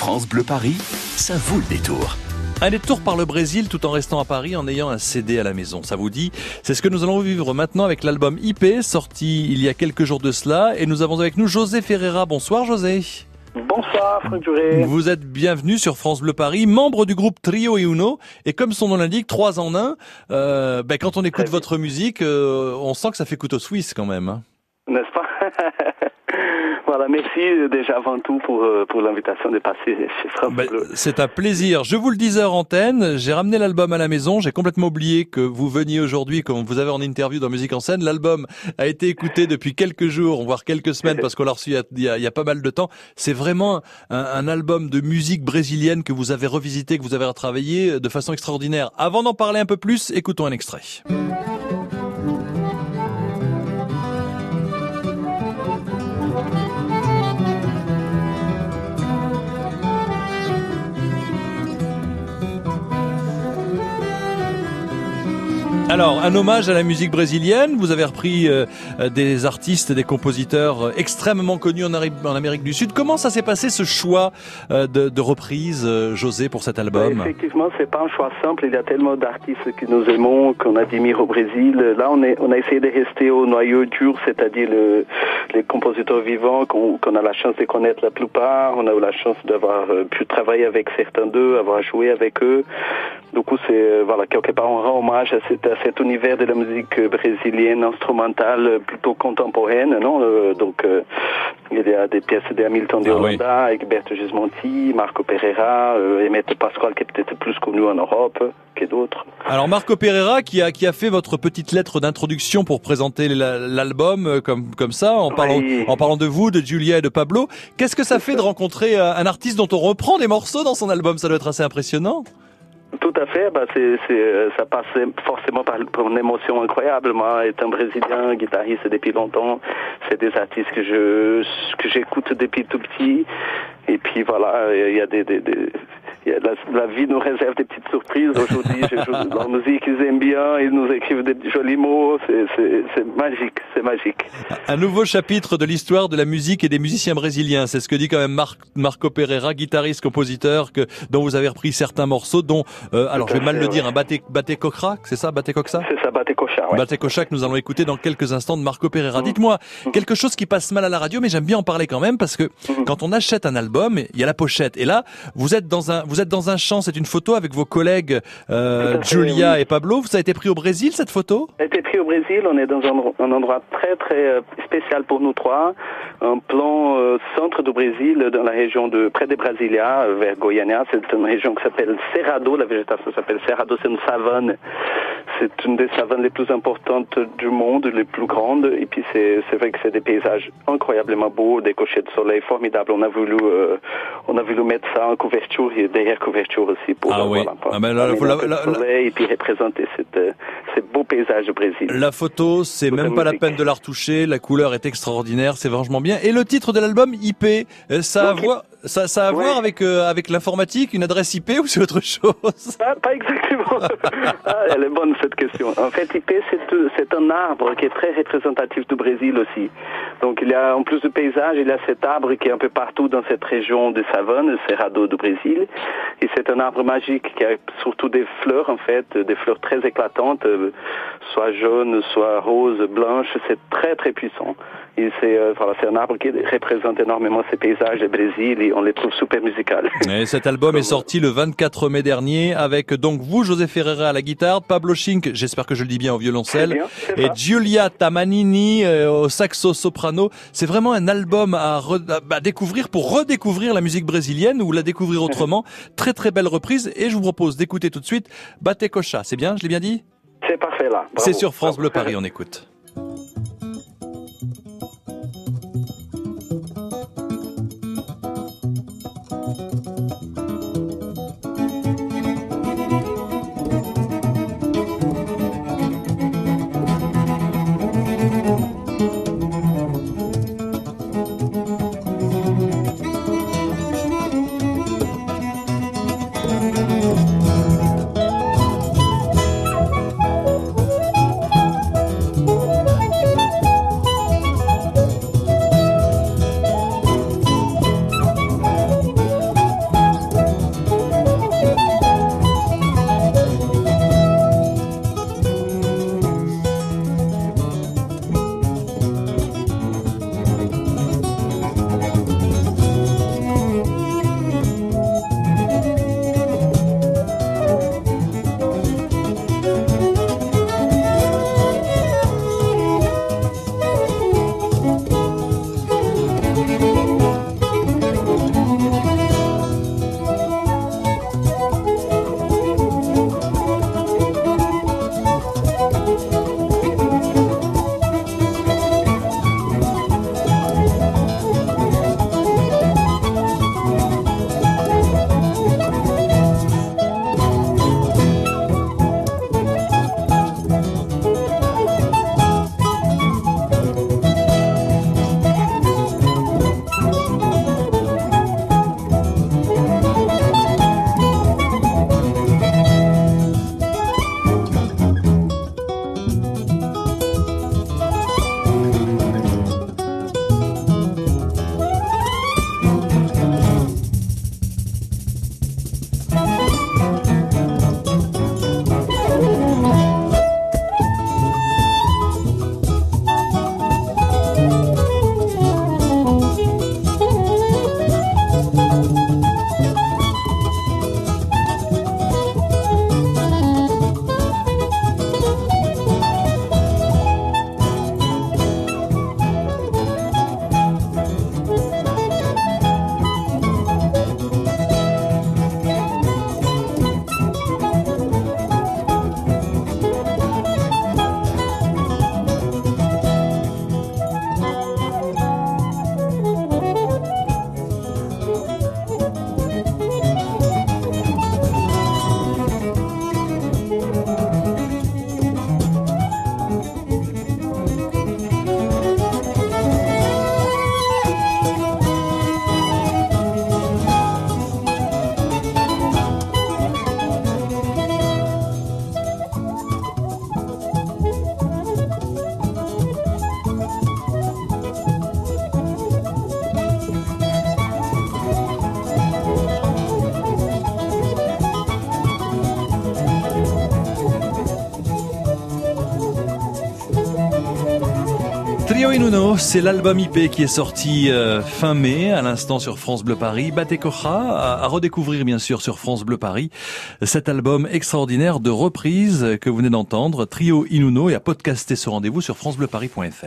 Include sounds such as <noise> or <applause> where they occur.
France Bleu Paris, ça vaut le détour. Un détour par le Brésil tout en restant à Paris en ayant un CD à la maison. Ça vous dit? C'est ce que nous allons vivre maintenant avec l'album IP sorti il y a quelques jours de cela et nous avons avec nous José Ferreira. Bonsoir José. Bonsoir Franck Duré. Vous êtes bienvenu sur France Bleu Paris, membre du groupe Trio et Uno et comme son nom l'indique, trois en un. Euh, ben, quand on écoute votre musique, euh, on sent que ça fait couteau suisse quand même. Voilà, merci déjà avant tout pour, euh, pour l'invitation de passer chez France Ben, Bleu. c'est un plaisir. Je vous le disais hors antenne, j'ai ramené l'album à la maison. J'ai complètement oublié que vous veniez aujourd'hui, comme vous avez en interview dans Musique en scène. L'album a été écouté depuis quelques jours, voire quelques semaines, <laughs> parce qu'on l'a reçu y, a, il y a pas mal de temps. C'est vraiment un, un album de musique brésilienne que vous avez revisité, que vous avez retravaillé de façon extraordinaire. Avant d'en parler un peu plus, écoutons un extrait. Alors, un hommage à la musique brésilienne. Vous avez repris euh, euh, des artistes, des compositeurs euh, extrêmement connus en, Amérique du Sud. Comment ça s'est passé ce choix euh, de, de reprise, euh, José, pour cet album? Effectivement, c'est pas un choix simple. Il y a tellement d'artistes que nous aimons, qu'on admire au Brésil. Là, on, est, on a essayé de rester au noyau dur, c'est-à-dire le, les compositeurs vivants qu'on qu'on a la chance de connaître la plupart. On a eu la chance d'avoir euh, pu travailler avec certains d'eux, avoir joué avec eux. Du coup, c'est voilà quelque part on rend hommage à, cet- à cet univers de la musique euh, brésilienne instrumentale euh, plutôt contemporaine, non Euh, Donc euh, il y a des pièces de Hamilton de Ah oui. Holanda, Egberto Gismonti, Marco Pereira, euh, Emmett Pasquale qui est peut-être plus connu en Europe que d'autres. Alors, Marco Pereira, qui a, qui a fait votre petite lettre d'introduction pour présenter la- l'album euh, comme, comme ça, en parlant, Oui. en parlant de vous, de Julia et de Pablo. Qu'est-ce que ça fait de rencontrer euh, un artiste dont on reprend des morceaux dans son album? Ça doit être assez impressionnant. Tout à fait, bah c'est, c'est, euh, ça passe forcément par, une émotion incroyable. Moi, étant brésilien, guitariste depuis longtemps, c'est des artistes que je que j'écoute depuis tout petit. Et puis voilà, il y a des, la, la vie nous réserve des petites surprises. Aujourd'hui, la musique, ils aiment bien, ils nous écrivent des jolis mots. C'est, magique, c'est magique. Un nouveau chapitre de l'histoire de la musique et des musiciens brésiliens. C'est ce que dit quand même Mar- Marco Pereira, guitariste, compositeur, que, dont vous avez repris certains morceaux, dont, euh, alors je vais mal le dire, un Bate, Bate Cochra, c'est ça, Bate Coxa? C'est ça, Baté Cochard, ouais. Bate Cocha que nous allons écouter dans quelques instants de Marco Pereira. Dites-moi, quelque chose qui passe mal à la radio, mais j'aime bien en parler quand même parce que quand on achète un album, il y a la pochette. Et là, vous êtes dans un, vous êtes dans un champ, c'est une photo avec vos collègues, euh, Julia oui. et Pablo. Ça a été pris au Brésil, cette photo? a été pris au Brésil. On est dans un, un endroit très très euh, spécial pour nous trois, un plan euh, centre du Brésil, dans la région de près de Brasilia, vers Goiânia. C'est une région qui s'appelle Cerrado. La végétation s'appelle Cerrado. C'est une savane. C'est une des savanes les plus importantes du monde, les plus grandes. Et puis c'est vrai que c'est des paysages incroyablement beaux, des couchers de soleil formidables. On a voulu euh, on a voulu mettre ça en couverture et derrière couverture aussi pour Ah oui. Ah ben là, la- la- la- soleil et puis représenter cette, euh, ces beaux paysages du Brésil. La photo, c'est même pas la peine de la retoucher. La couleur est extraordinaire, c'est franchement bien. Et le titre de l'album, IP, euh, ça Donc, voir, ça, ça a à Ouais. voir avec euh, avec l'informatique, une adresse IP ou c'est autre chose? Pas, pas exactement. <laughs> Ah, elle est bonne cette question. En fait, IP, c'est c'est un arbre qui est très représentatif du Brésil aussi. Donc, il y a, en plus du paysage, il y a cet arbre qui est un peu partout dans cette région de savane, Cerrado du Brésil. Et c'est un arbre magique qui a surtout des fleurs, en fait, des fleurs très éclatantes, euh, soit jaunes, soit roses, blanches. C'est très, très puissant. Et c'est euh, voilà, c'est un arbre qui représente énormément ces paysages du Brésil et on les trouve super musicales. <laughs> Et cet album est sorti le 24 mai dernier avec donc vous, José Ferreira à la guitare, Pablo Schink, j'espère que je le dis bien au violoncelle, bien, et ça. Giulia Tamanini euh, au saxo soprano. C'est vraiment un album à, re- à- à découvrir pour redécouvrir la musique brésilienne ou la découvrir <laughs> autrement. Très très belle reprise et je vous propose d'écouter tout de suite Bate Cocha. C'est bien, je l'ai bien dit? C'est parfait là. C'est sur France Bravo. Bleu Paris, on écoute. Inuno, c'est l'album IP qui est sorti euh, fin mai, à l'instant sur France Bleu Paris. Batekocha, à, redécouvrir bien sûr sur France Bleu Paris. Cet album extraordinaire de reprise que vous venez d'entendre, Trio Inuno, et à podcaster ce rendez-vous sur francebleuparis.fr.